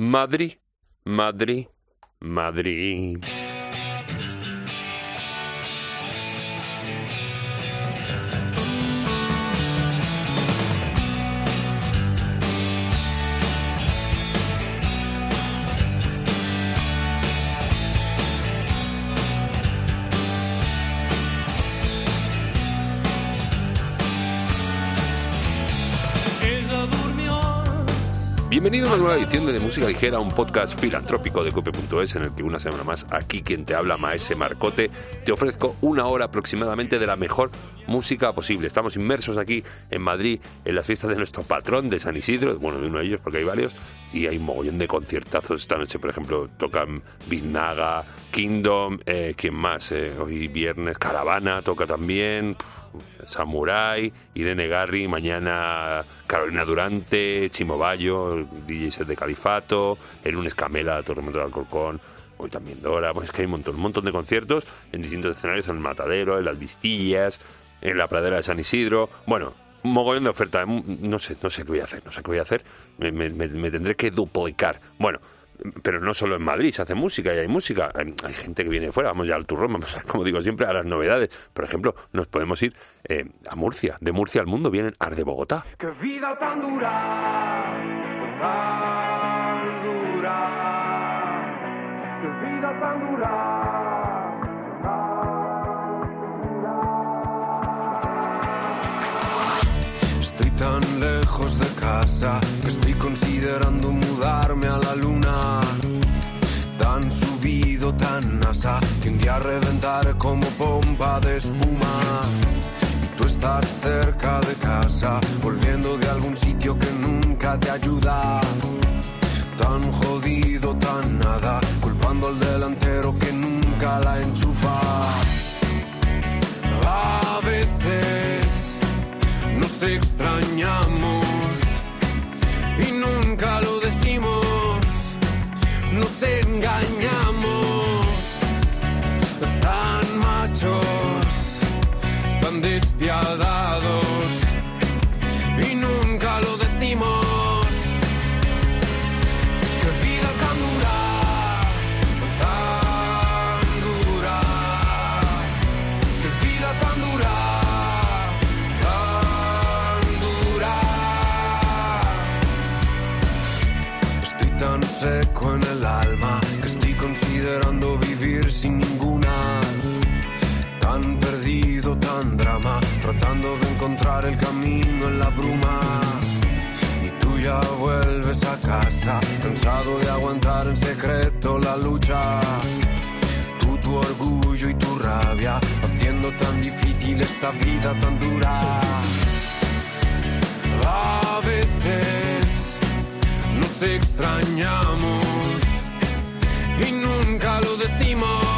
Madrid, Madrid, Madrid. Bienvenido a una nueva edición de, Música Ligera, un podcast filantrópico de cope.es en el que una semana más aquí quien te habla, Maese Marcote, te ofrezco una hora aproximadamente de la mejor música posible. Estamos inmersos aquí en Madrid en las fiestas de nuestro patrón de San Isidro, bueno, de uno de ellos porque hay varios, y hay un mogollón de conciertazos. Esta noche, por ejemplo, tocan Biznaga, Kingdom, eh, ¿quién más? Eh, hoy viernes Caravana toca también. Samurai, Irene Garri, mañana Carolina Durante, Chimo Bayo, DJ set de Califato, el lunes Camela, Tormento de Alcorcón, hoy también Dora, pues es que hay un montón, un montón de conciertos en distintos escenarios, en el Matadero, en las Vistillas, en la pradera de San Isidro, bueno, un mogollón de oferta, no sé, no sé qué voy a hacer, no sé qué voy a hacer, me, me, me tendré que duplicar. Bueno, pero no solo en Madrid se hace música y hay música, hay, gente que viene de fuera, vamos ya al turrón, vamos, como digo siempre, a las novedades. Por ejemplo, nos podemos ir eh, a Murcia, de Murcia al mundo vienen Ar de Bogotá. ¡Qué vida tan dura! Estoy tan lejos de casa que estoy considerando mudarme a la luna. Tan subido, tan nasa, que un día reventar como pompa de espuma. Y tú estás cerca de casa, volviendo de algún sitio que nunca te ayuda. Tan jodido, tan nada, culpando al delantero que nunca la enchufa. A veces nos extrañamos y nunca lo decimos, nos engañamos, tan machos, tan despiadados tratando de encontrar el camino en la bruma. Y tú ya vuelves a casa, cansado de aguantar en secreto la lucha. Tú, tu orgullo y tu rabia, haciendo tan difícil esta vida tan dura. A veces nos extrañamos y nunca lo decimos.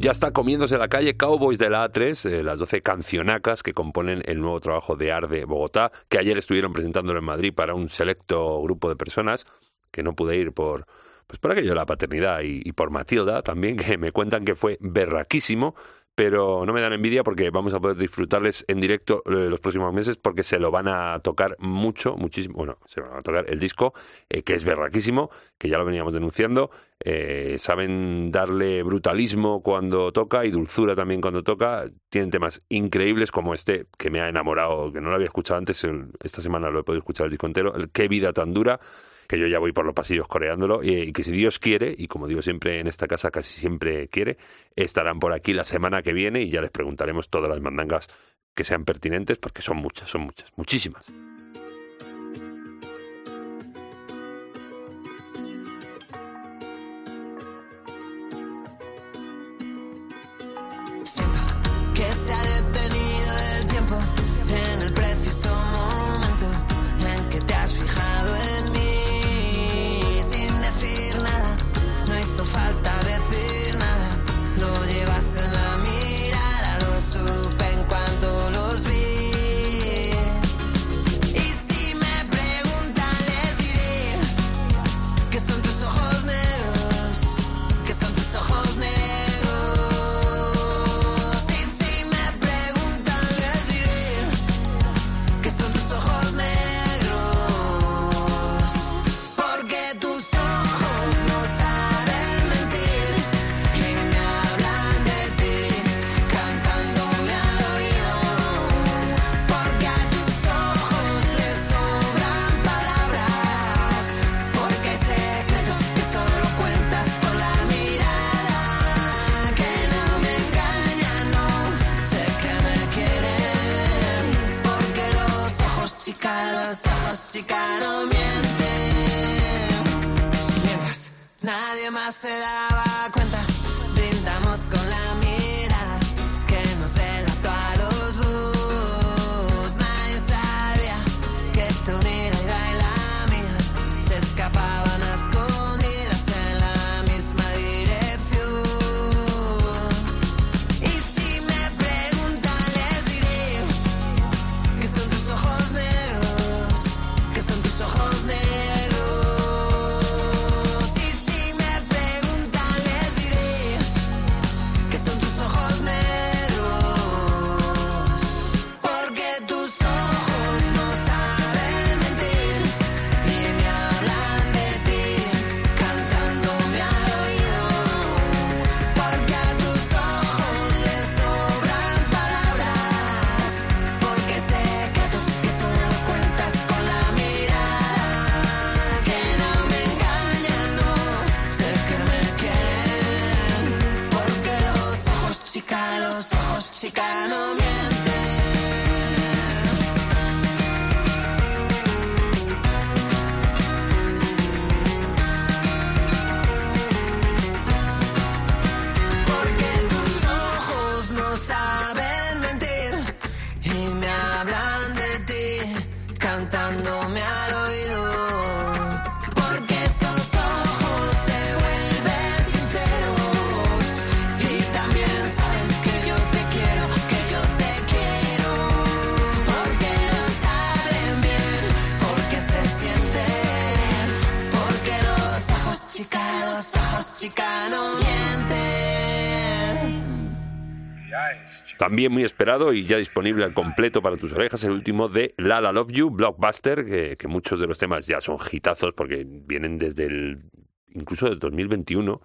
Ya está comiéndose la calle Cowboys de la A3, eh, las 12 cancionacas que componen el nuevo trabajo de Arde Bogotá, que ayer estuvieron presentándolo en Madrid para un selecto grupo de personas, que no pude ir por, pues por aquello de la paternidad y, y por Matilda también, que me cuentan que fue berraquísimo pero no me dan envidia porque vamos a poder disfrutarles en directo eh, los próximos meses porque se lo van a tocar mucho, muchísimo. Bueno, se van a tocar el disco, eh, que es berraquísimo, que ya lo veníamos denunciando. Eh, saben darle brutalismo cuando toca y dulzura también cuando toca. Tienen temas increíbles como este, que me ha enamorado, que no lo había escuchado antes. Esta semana lo he podido escuchar el disco entero. El Qué vida tan dura que yo ya voy por los pasillos coreándolo y, que si Dios quiere, y como digo siempre en esta casa, casi siempre quiere, estarán por aquí la semana que viene y ya les preguntaremos todas las mandangas que sean pertinentes, porque son muchas, son muchas, muchísimas. También muy esperado y ya disponible al completo para tus orejas, el último de La La Love You, Blockbuster, que, muchos de los temas ya son hitazos porque vienen desde el incluso del 2021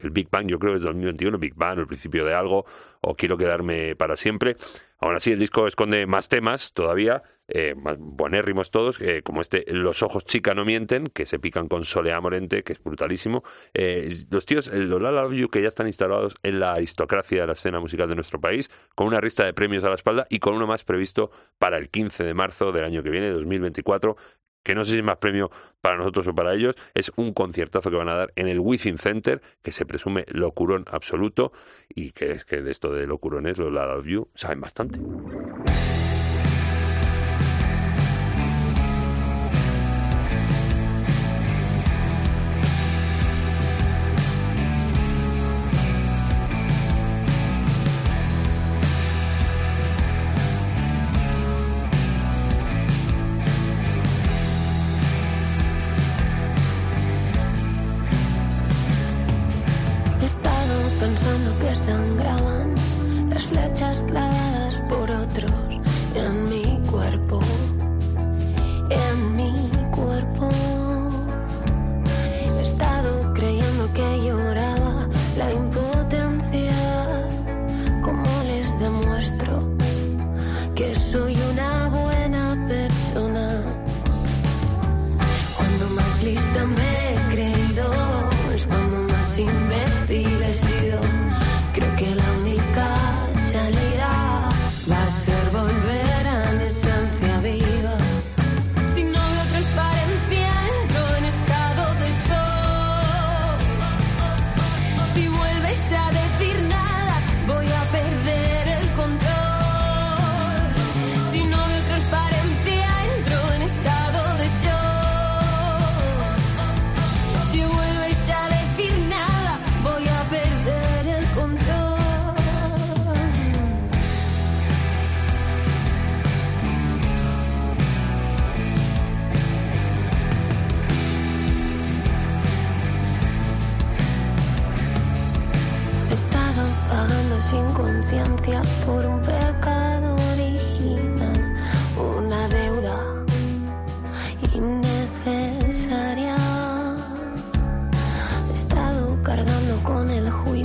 el Big Bang, yo creo que es 2021, Big Bang, el principio de algo, o quiero quedarme para siempre. Aún así, el disco esconde más temas todavía, eh, buenérrimos todos, eh, como este Los ojos chica no mienten, que se pican con Solea Morente, que es brutalísimo. Eh, los tíos, los La Love You, que ya están instalados en la aristocracia de la escena musical de nuestro país, con una lista de premios a la espalda y con uno más previsto para el 15 de marzo del año que viene, 2024, que no sé si es más premio para nosotros o para ellos, es un conciertazo que van a dar en el Within Center, que se presume locurón absoluto, y que es que de esto de locurones, los La Love You, saben bastante.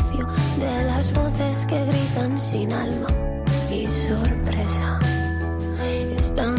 de las voces que gritan sin alma y sorpresa. Están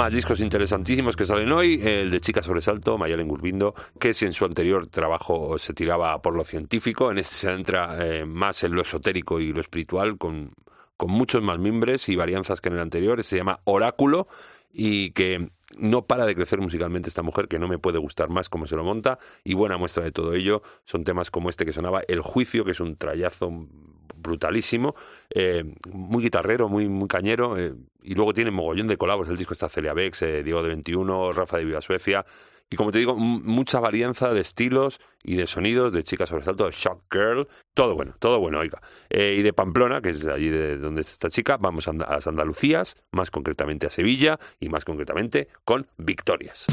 Más discos interesantísimos que salen hoy, el de Chica Sobresalto, Mayalen Gurbindo, que si en su anterior trabajo se tiraba por lo científico, en este se entra eh, más en lo esotérico y lo espiritual, con, con muchos más mimbres y varianzas que en el anterior, se llama Oráculo y que no para de crecer musicalmente esta mujer, que no me puede gustar más cómo se lo monta, y buena muestra de todo ello son temas como este que sonaba El Juicio, que es un trayazo brutalísimo, eh, muy guitarrero, muy, muy cañero, eh, y luego tiene mogollón de colabos. El disco está Celia Bex, eh, Diego de 21, Rafa de Viva Suecia, y como te digo, mucha varianza de estilos y de sonidos de Chica Sobresalto, de Shock Girl, todo bueno, todo bueno, oiga. y de Pamplona, que es allí de donde está esta chica, vamos a las Andalucías, más concretamente a Sevilla y más concretamente con Victorias.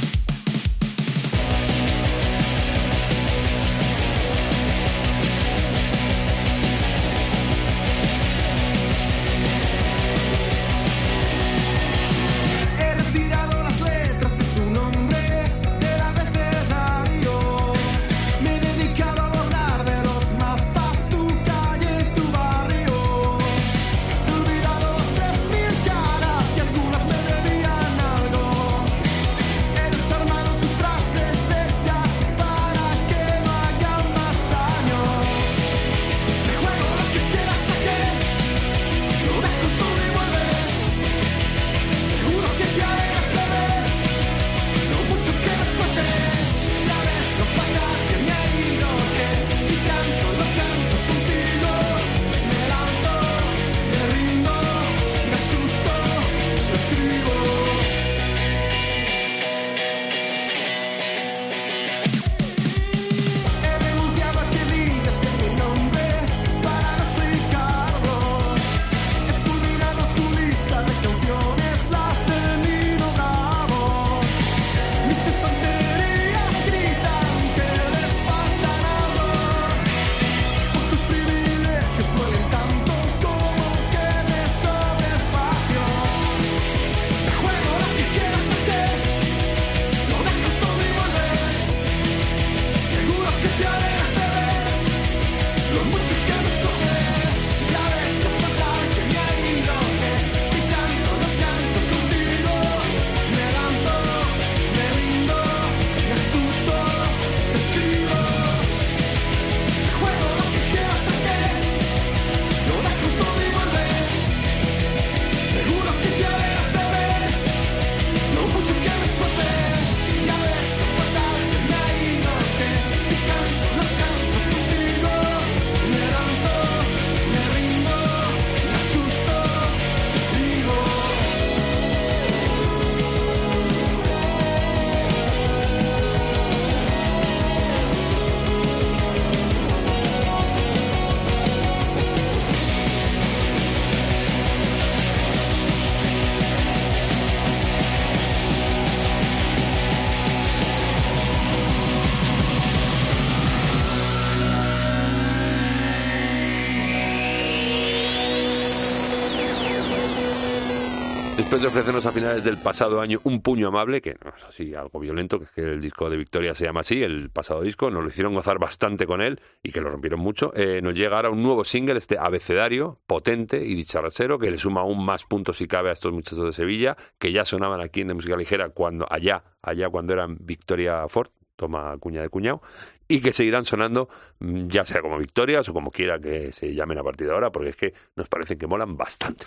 Después de ofrecernos a finales del pasado año un puño amable, que no es así algo violento, que es que el disco de Victoria se llama así, el pasado disco, nos lo hicieron gozar bastante con él y que lo rompieron mucho, eh, nos llega ahora un nuevo single, este abecedario, potente y dicharrachero, que le suma aún más puntos si cabe a estos muchachos de Sevilla, que ya sonaban aquí en de música ligera cuando allá, allá cuando eran Victoria Ford, toma cuña de cuñado, y que seguirán sonando mm, ya sea como victorias o como quiera que se llamen a partir de ahora, porque es que nos parece que molan bastante.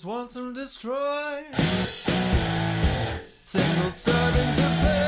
Use once and destroy. Single servings of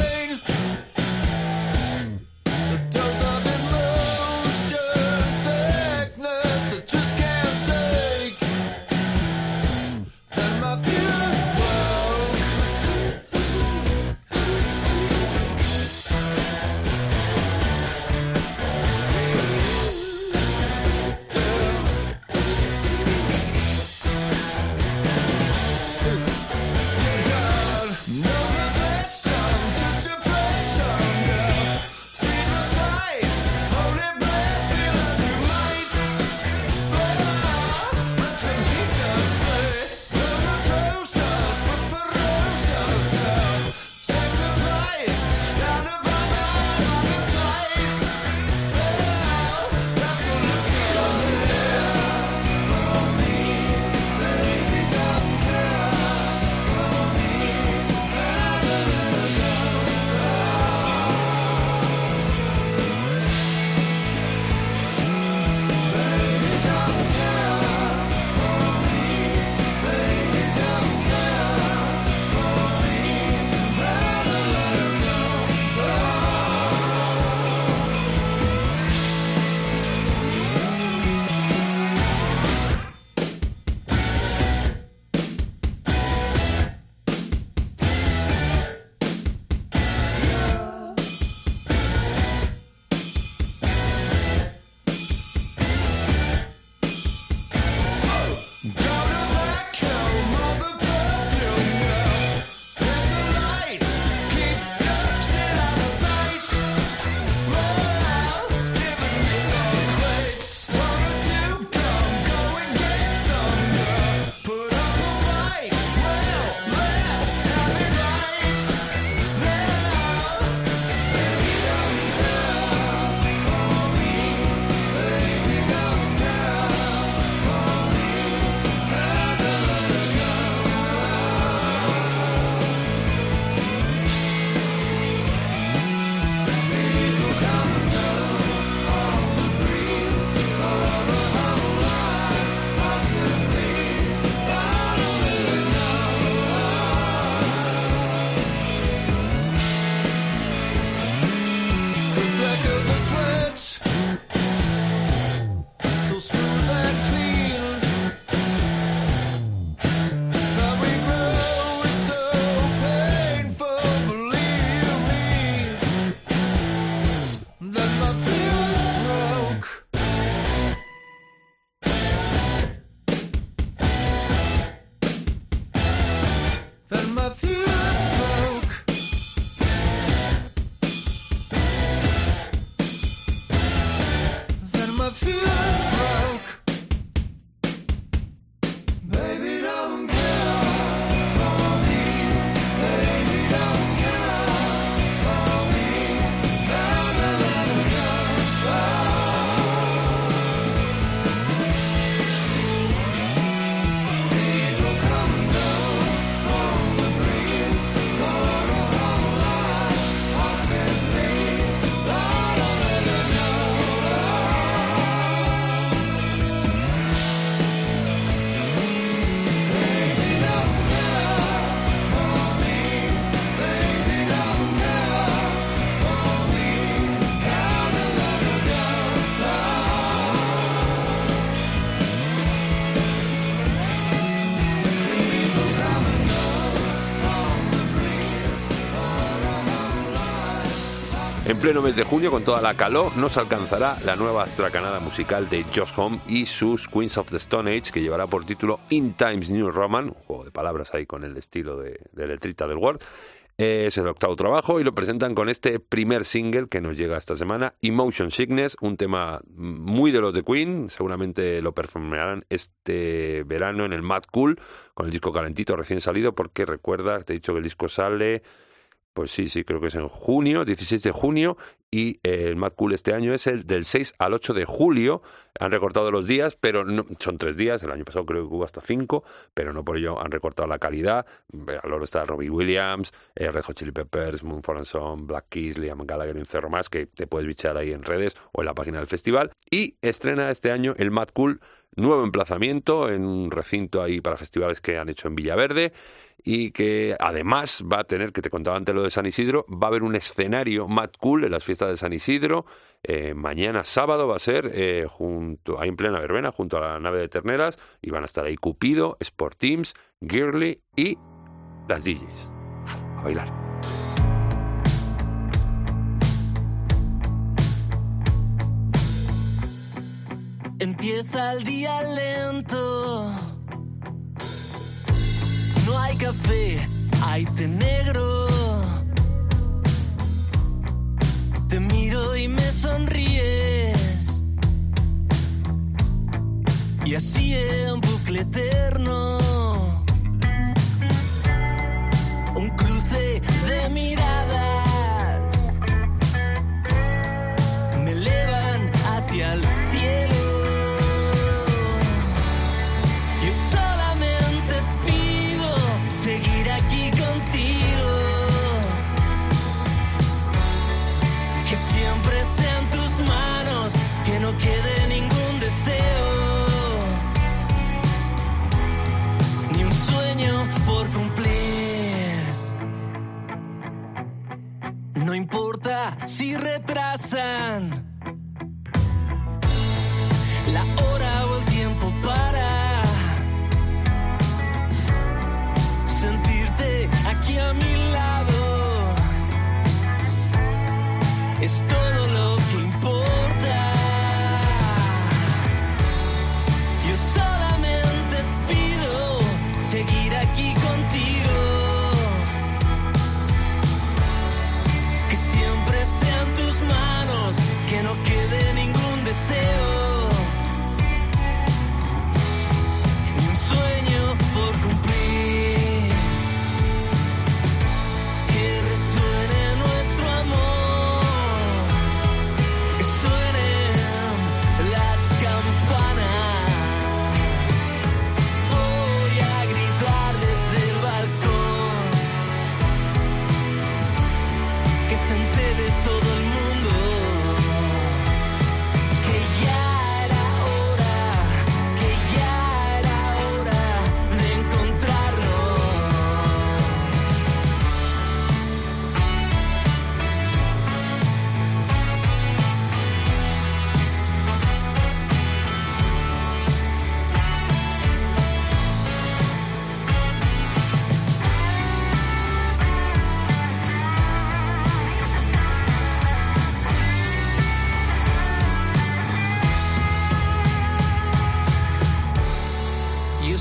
pleno mes de junio, con toda la calor, nos alcanzará la nueva astracanada musical de Josh Home y sus Queens of the Stone Age, que llevará por título In Times New Roman, un juego de palabras ahí con el estilo de, de letrita del Word. Es el octavo trabajo y lo presentan con este primer single que nos llega esta semana, Emotion Sickness, un tema muy de los de Queen, seguramente lo performarán este verano en el Mad Cool, con el disco calentito recién salido, porque recuerda, te he dicho que el disco sale pues sí, sí, creo que es en junio, 16 de junio, y eh, el Mad Cool este año es el del 6 al 8 de julio. Han recortado los días, pero son tres días, el año pasado creo que hubo hasta cinco, pero no por ello han recortado la calidad. Lo está Robbie Williams, eh, Red Hot Chili Peppers, Moon for Son, Black Keys, Liam Gallagher y un cerro más que te puedes bichar ahí en redes o en la página del festival. Y estrena este año el Mad Cool, nuevo emplazamiento en un recinto ahí para festivales que han hecho en Villaverde y que además va a tener, que te contaba antes lo de San Isidro, va a haber un escenario Mad Cool en las fiestas de San Isidro. Eh, mañana sábado va a ser eh, junto, ahí en plena verbena, junto a la nave de terneras, y van a estar ahí Cupido, Sport Teams, Girly y las DJs. A bailar. Empieza el día lento. No hay café, hay té negro. Te miro y me sonríes. Y así en bucle eterno. No importa si retrasan la hora o el tiempo para sentirte aquí a mi lado. Es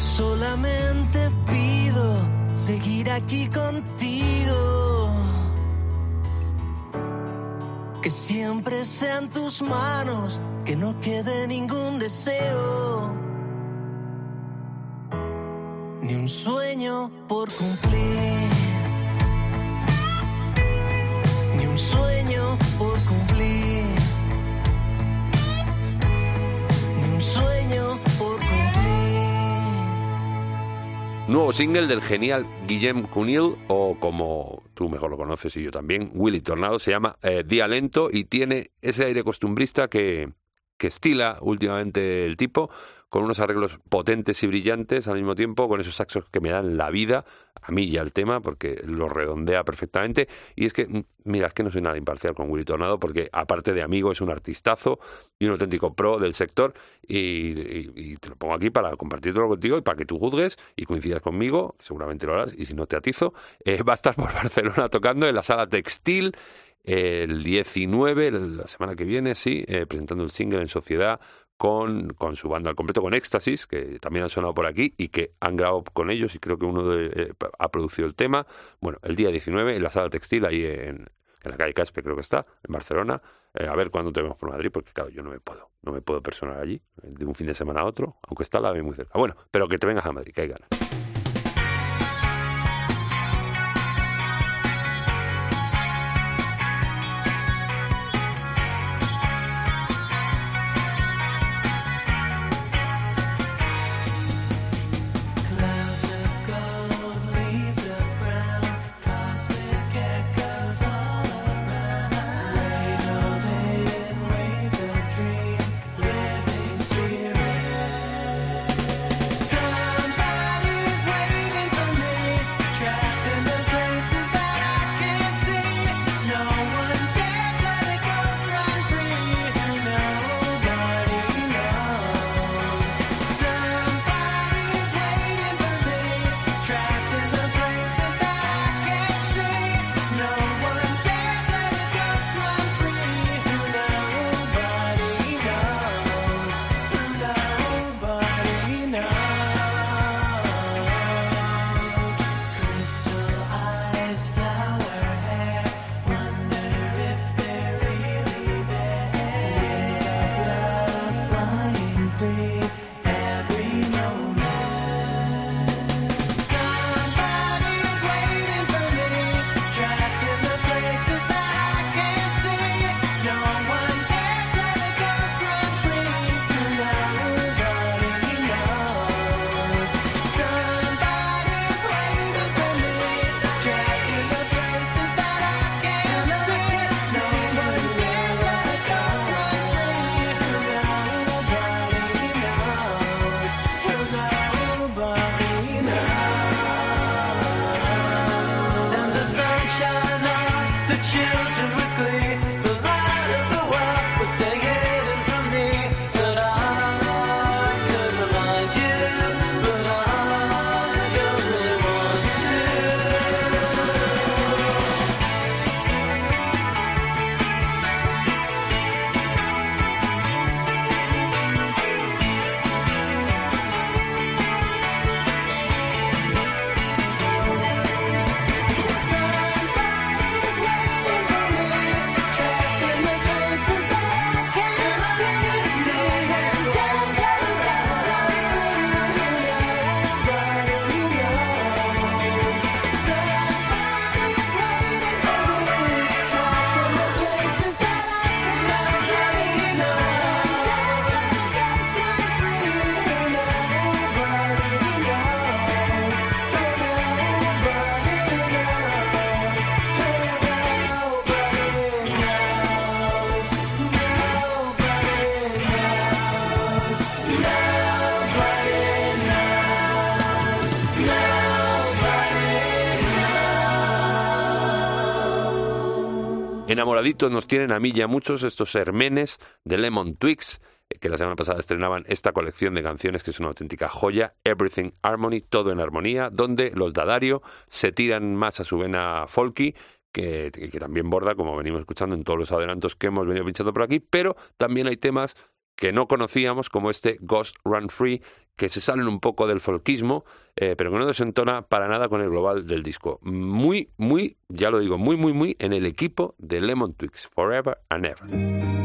solamente pido seguir aquí contigo. Que siempre sean tus manos, que no quede ningún deseo. Ni un sueño por cumplir. Ni un sueño Nuevo single del genial Guillem Cunil, o como tú mejor lo conoces y yo también, Willy Tornado, se llama eh, Día Lento y tiene ese aire costumbrista que, que estila últimamente el tipo, con unos arreglos potentes y brillantes al mismo tiempo, con esos saxos que me dan la vida, a mí y al tema, porque lo redondea perfectamente. Y es que, mira, es que no soy nada imparcial con Willy Tornado, porque aparte de amigo es un artistazo y un auténtico pro del sector, y, y- te lo pongo aquí para compartirlo contigo y para que tú juzgues y coincidas conmigo, seguramente lo harás, y si no te atizo, eh, va a estar por Barcelona tocando en la sala textil el 19, la semana que viene, sí, eh, presentando el single en sociedad con, con su banda al completo, con Éxtasis, que también han sonado por aquí y que han grabado con ellos y creo que uno de, eh, ha producido el tema. Bueno, el día 19 en la sala textil, ahí en, en la calle Caspe creo que está, en Barcelona. Eh, a ver cuándo te vemos por Madrid, porque claro, yo no me puedo, no me puedo personar allí de un fin de semana a otro, aunque está la AVE muy cerca. Bueno, pero que te vengas a Madrid, que hay ganas. Nos tienen a mí y a muchos estos hermenes de Lemon Twigs, eh, que la semana pasada estrenaban esta colección de canciones que es una auténtica joya, Everything Harmony, todo en armonía, donde los Dadario se tiran más a su vena folky, que, que también borda, como venimos escuchando en todos los adelantos que hemos venido pinchando por aquí, pero también hay temas que no conocíamos, como este Ghost Run Free, que se salen un poco del folkismo, eh, pero que no desentona para nada con el global del disco. Muy, muy, ya lo digo, muy, muy, muy en el equipo de Lemon Twigs, Forever and Ever.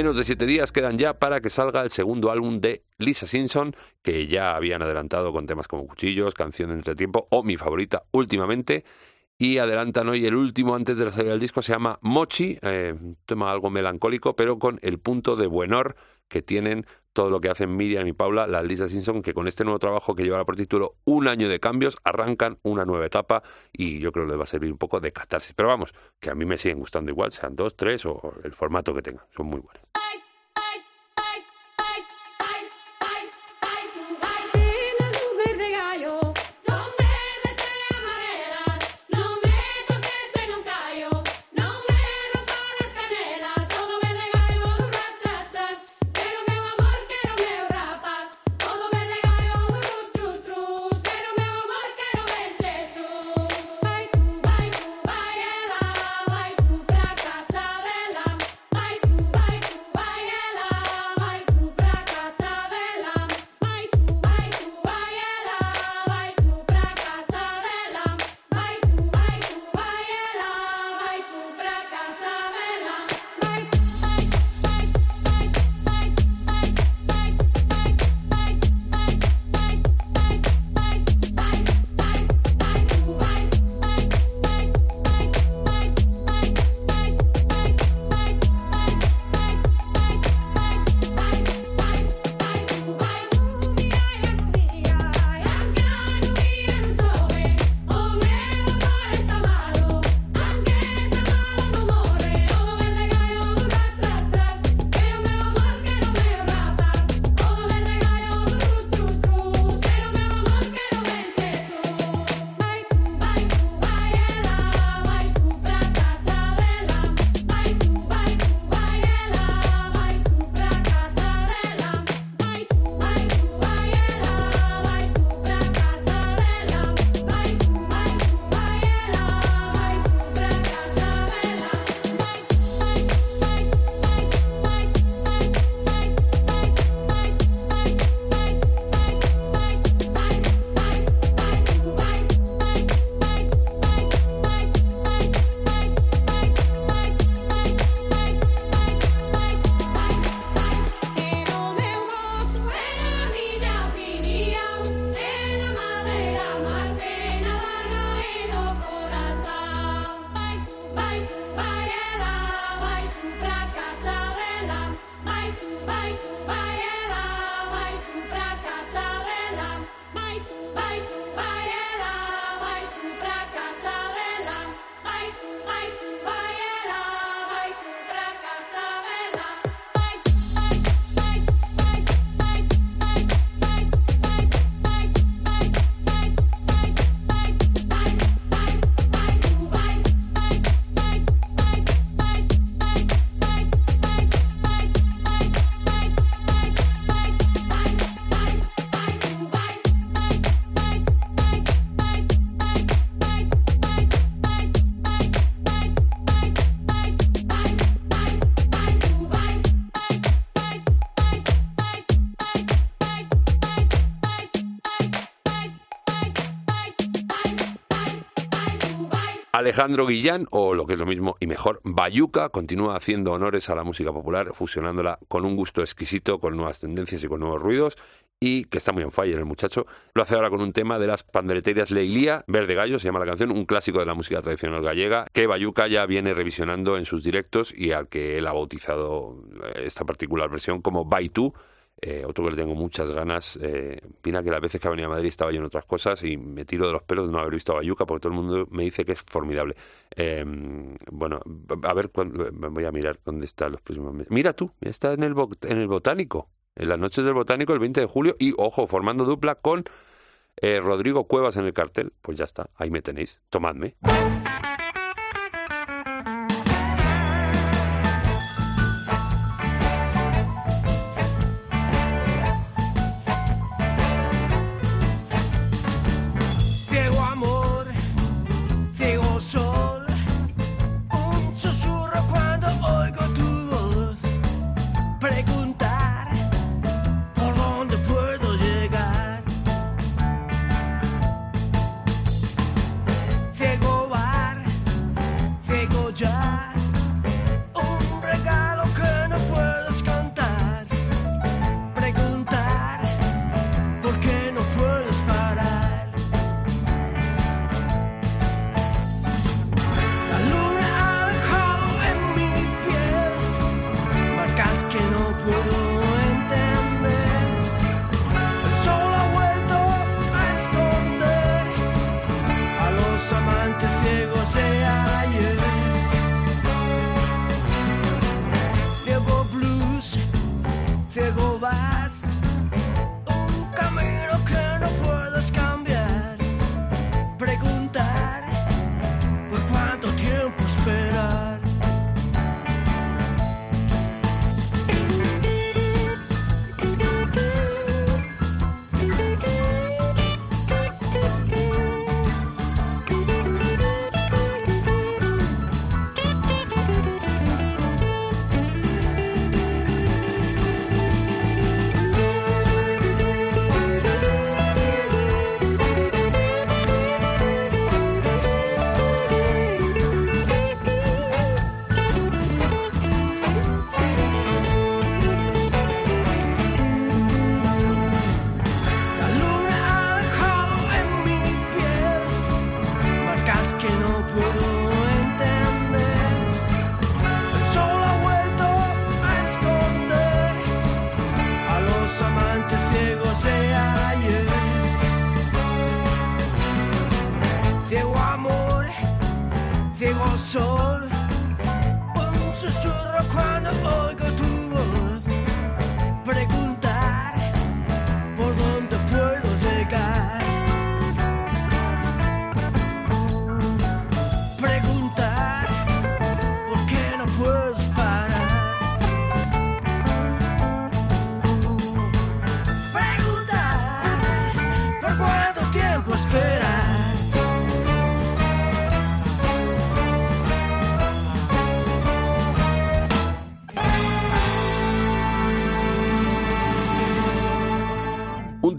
Menos de siete días quedan ya para que salga el segundo álbum de Lisa Simpson, que ya habían adelantado con temas como Cuchillos, Canción de Entretiempo o mi favorita últimamente. Y adelantan hoy el último antes de la salida del disco, se llama Mochi, eh, un tema algo melancólico, pero con el punto de buenor que tienen todo lo que hacen Miriam y Paula, las Lisa Simpson, que con este nuevo trabajo que llevará por título Un año de cambios, arrancan una nueva etapa y yo creo que les va a servir un poco de catarsis. Pero vamos, que a mí me siguen gustando igual, sean dos, tres o el formato que tengan. Son muy buenos. Alejandro Guillán, o lo que es lo mismo y mejor, Bayuca, continúa haciendo honores a la música popular, fusionándola con un gusto exquisito, con nuevas tendencias y con nuevos ruidos, y que está muy en fire el muchacho. Lo hace ahora con un tema de las pandereterias Leilía, Verde Gallo se llama la canción, un clásico de la música tradicional gallega, que Bayuca ya viene revisionando en sus directos y al que él ha bautizado eh, esta particular versión como Baitu. Eh, otro que le tengo muchas ganas. Eh, que las veces que ha venido a Madrid estaba yo en otras cosas y me tiro de los pelos de no haber visto a Bayuca porque todo el mundo me dice que es formidable. Eh, bueno, a ver, cuándo- voy a mirar dónde está los próximos meses. Mira tú, está en el, en el Botánico, en las noches del Botánico el 20 de julio y, ojo, formando dupla con eh, Rodrigo Cuevas en el cartel. Pues ya está, ahí me tenéis. Tomadme.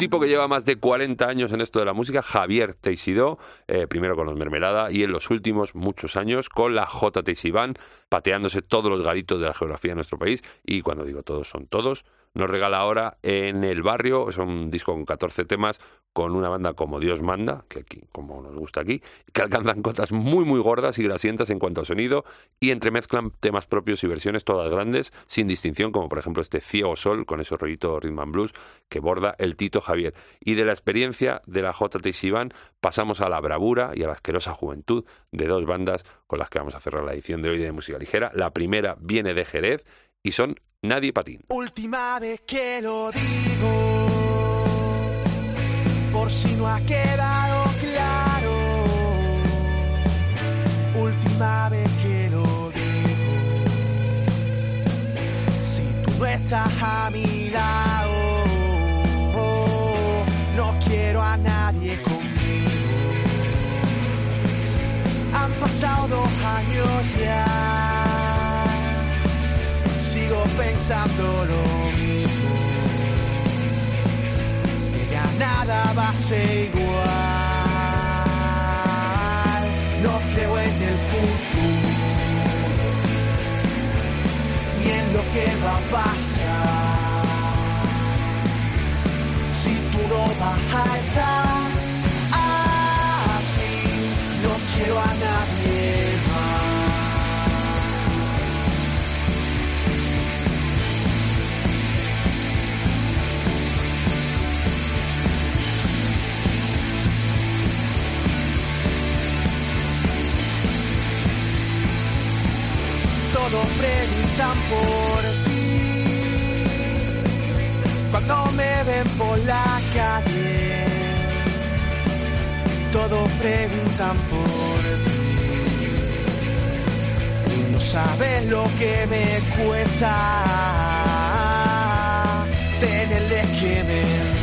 Tipo que lleva más de 40 años en esto de la música, Javier Teixidó, eh, primero con los Mermelada y en los últimos muchos años con la J. Teixibán, pateándose todos los garitos de la geografía de nuestro país. Y cuando digo todos, son todos. Nos regala ahora en el barrio, es un disco con 14 temas, con una banda como Dios manda, que aquí, como nos gusta aquí, que alcanzan cotas muy muy gordas y grasientas en cuanto a sonido, y entremezclan temas propios y versiones todas grandes, sin distinción, como por ejemplo este Ciego Sol, con ese rollito rhythm and blues que borda el Tito Javier. Y de la experiencia de la J. Iván pasamos a la bravura y a la asquerosa juventud de dos bandas con las que vamos a cerrar la edición de hoy de Música Ligera. La primera viene de Jerez y son Nadie Patín. Última vez que lo digo, por si no ha quedado claro. Última vez que lo digo, si tú no estás a mi lado, no quiero a nadie conmigo. Han pasado dos años ya sigo pensando lo mismo. Que ya nada va a ser igual. No creo en el futuro, ni en lo que va a pasar. Si tú no vas a estar todos preguntan por ti. Cuando me ven por la calle, todos preguntan por ti. Y no sabes lo que me cuesta tenerles que mentir.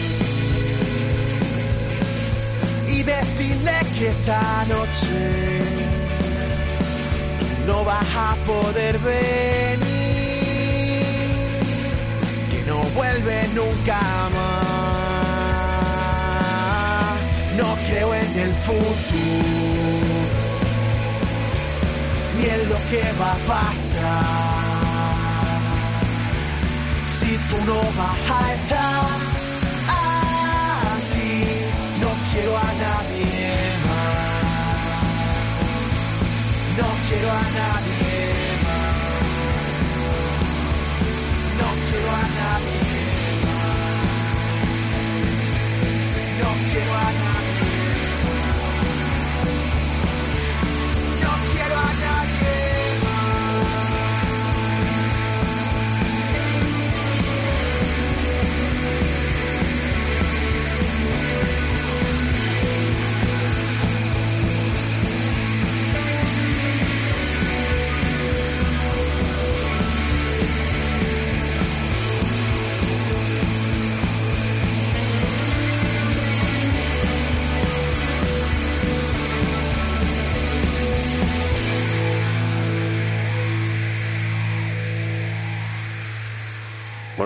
Y decirles que esta noche no vas a poder venir, que no vuelve nunca más. No creo en el futuro, ni en lo que va a pasar. Si tú no vas a estar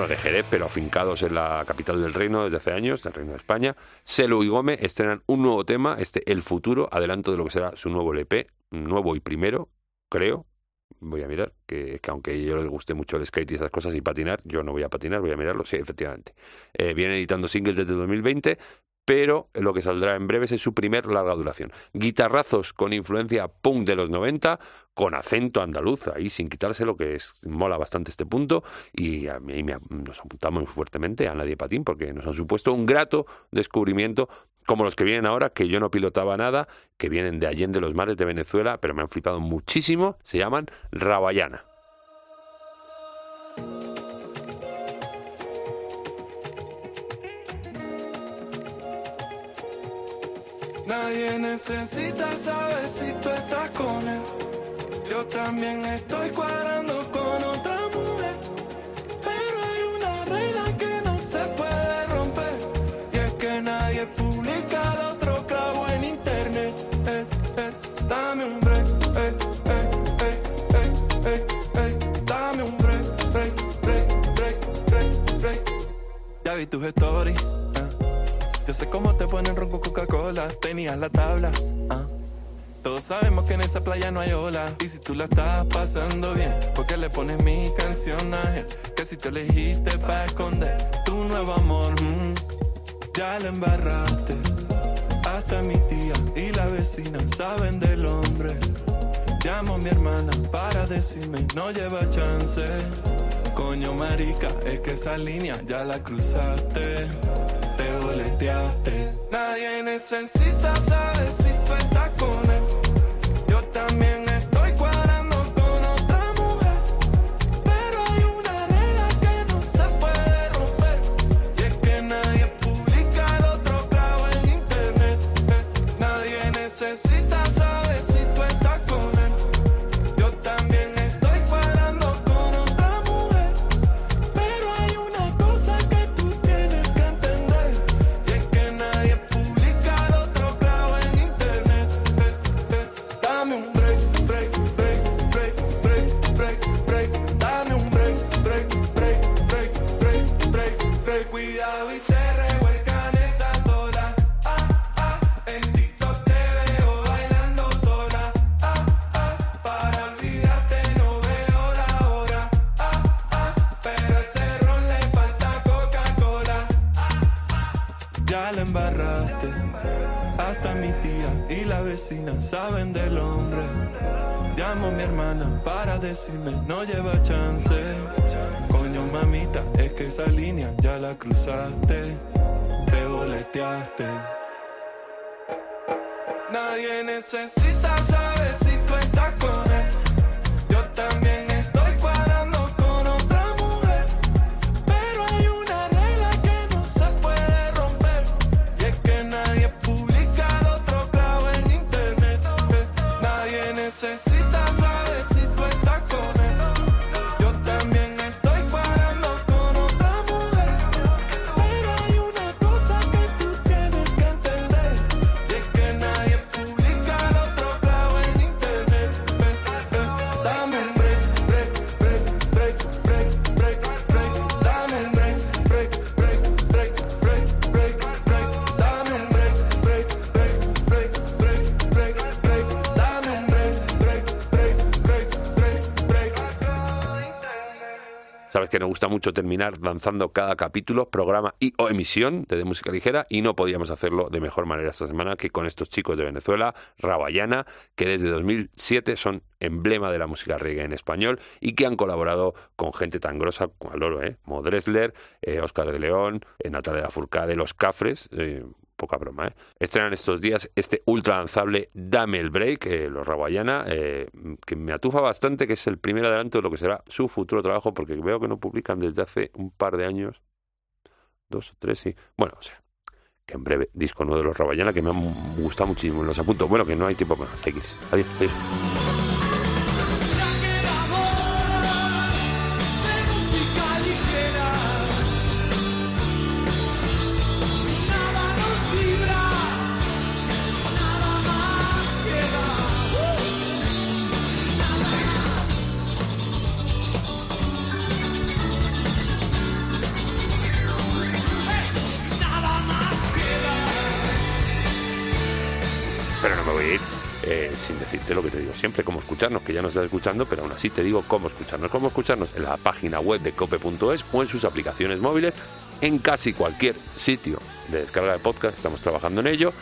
de Jerez, pero afincados en la capital del reino desde hace años, del reino de España. Selu y Gómez estrenan un nuevo tema, este El Futuro, adelanto de lo que será su nuevo LP, nuevo y primero, creo. Voy a mirar, que, que aunque yo les guste mucho el skate y esas cosas y patinar, yo no voy a patinar, voy a mirarlo, sí, efectivamente. Eh, viene editando singles desde 2020, pero lo que saldrá en breves es su primer larga duración. Guitarrazos con influencia punk de los 90, con acento andaluz, ahí sin quitarse lo que es, mola bastante este punto, y a mí me- nos apuntamos fuertemente a Nadie Patín, porque nos han supuesto un grato descubrimiento como los que vienen ahora, que yo no pilotaba nada, que vienen de Allende los Mares de Venezuela, pero me han flipado muchísimo, se llaman Rabayana. Nadie necesita saber si tú estás con él. Yo también estoy cuadrando con otra mujer. Pero hay una regla que no se puede romper. Y es que nadie publica el otro clavo en internet. Eh, eh, dame un break. Eh, eh, eh, dame un break, break, break, break. Ya vi tus stories. Yo sé cómo te ponen ron con Coca-Cola. Tenías la tabla. ah. Todos sabemos que en esa playa no hay ola. Y si tú la estás pasando bien, ¿por qué le pones mi canción a él? Que si te elegiste para esconder tu nuevo amor, mm, ya la embarraste. Hasta mi tía y la vecina saben del hombre. Llamo a mi hermana para decirme no lleva chance. Coño marica, es que esa línea ya la cruzaste. Te boleteaste. Nadie necesita saber si tú con él. Saben del hombre. Llamo a mi hermana para decirme no lleva chance. Coño mamita, es que esa línea ya la cruzaste. Te boleteaste. Nadie necesita saber Nadie gusta mucho terminar lanzando cada capítulo, programa y o emisión de, música ligera y no podíamos hacerlo de mejor manera esta semana que con estos chicos de Venezuela, Rabayana, que desde 2007 son emblema de la música reggae en español y que han colaborado con gente tan grosa como el oro, ¿eh? Mo Dressler, eh, Óscar de León, eh, Natalia Lafourcade, Los Cafres, eh, poca broma, ¿eh? Estrenan estos días este ultra lanzable Dame el Break, eh, los Rabayana, eh, que me atufa bastante, que es el primer adelanto de lo que será su futuro trabajo, porque veo que no publican desde hace un par de años, dos o tres, sí. Bueno, o sea, que en breve disco nuevo de los Rabayana, que me han gustado muchísimo, los apunto. Bueno, que no hay tiempo más, X. Adiós, adiós. Eh, sin decirte lo que te digo siempre, cómo escucharnos, que ya nos estás escuchando, pero aún así te digo cómo escucharnos. Cómo escucharnos en la página web de cope.es o en sus aplicaciones móviles en casi cualquier sitio de descarga de podcast, estamos trabajando en ello.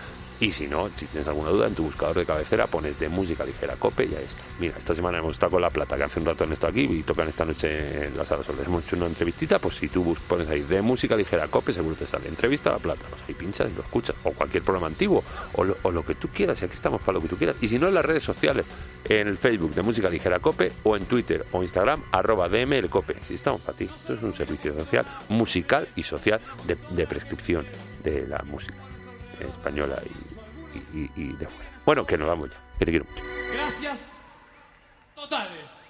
Y si no, si tienes alguna duda, en tu buscador de cabecera pones de música ligera cope y ahí está. Mira, esta semana hemos estado con La Plata, que hace un rato han estado aquí y tocan esta noche en la sala Sol. Hemos hecho una entrevistita, pues si tú pones ahí de música ligera cope, seguro te sale entrevista a La Plata. Pues ahí pinchas y lo escuchas. O cualquier programa antiguo, o lo, o lo que tú quieras, y aquí estamos para lo que tú quieras. Y si no, en las redes sociales, en el Facebook de música ligera cope, o en Twitter o Instagram, arroba DMLcope. Si estamos para ti. Esto es un servicio social, musical y social de, de prescripción de la música española y, de fuera. Bueno, que nos vamos ya, que te quiero mucho. Gracias totales.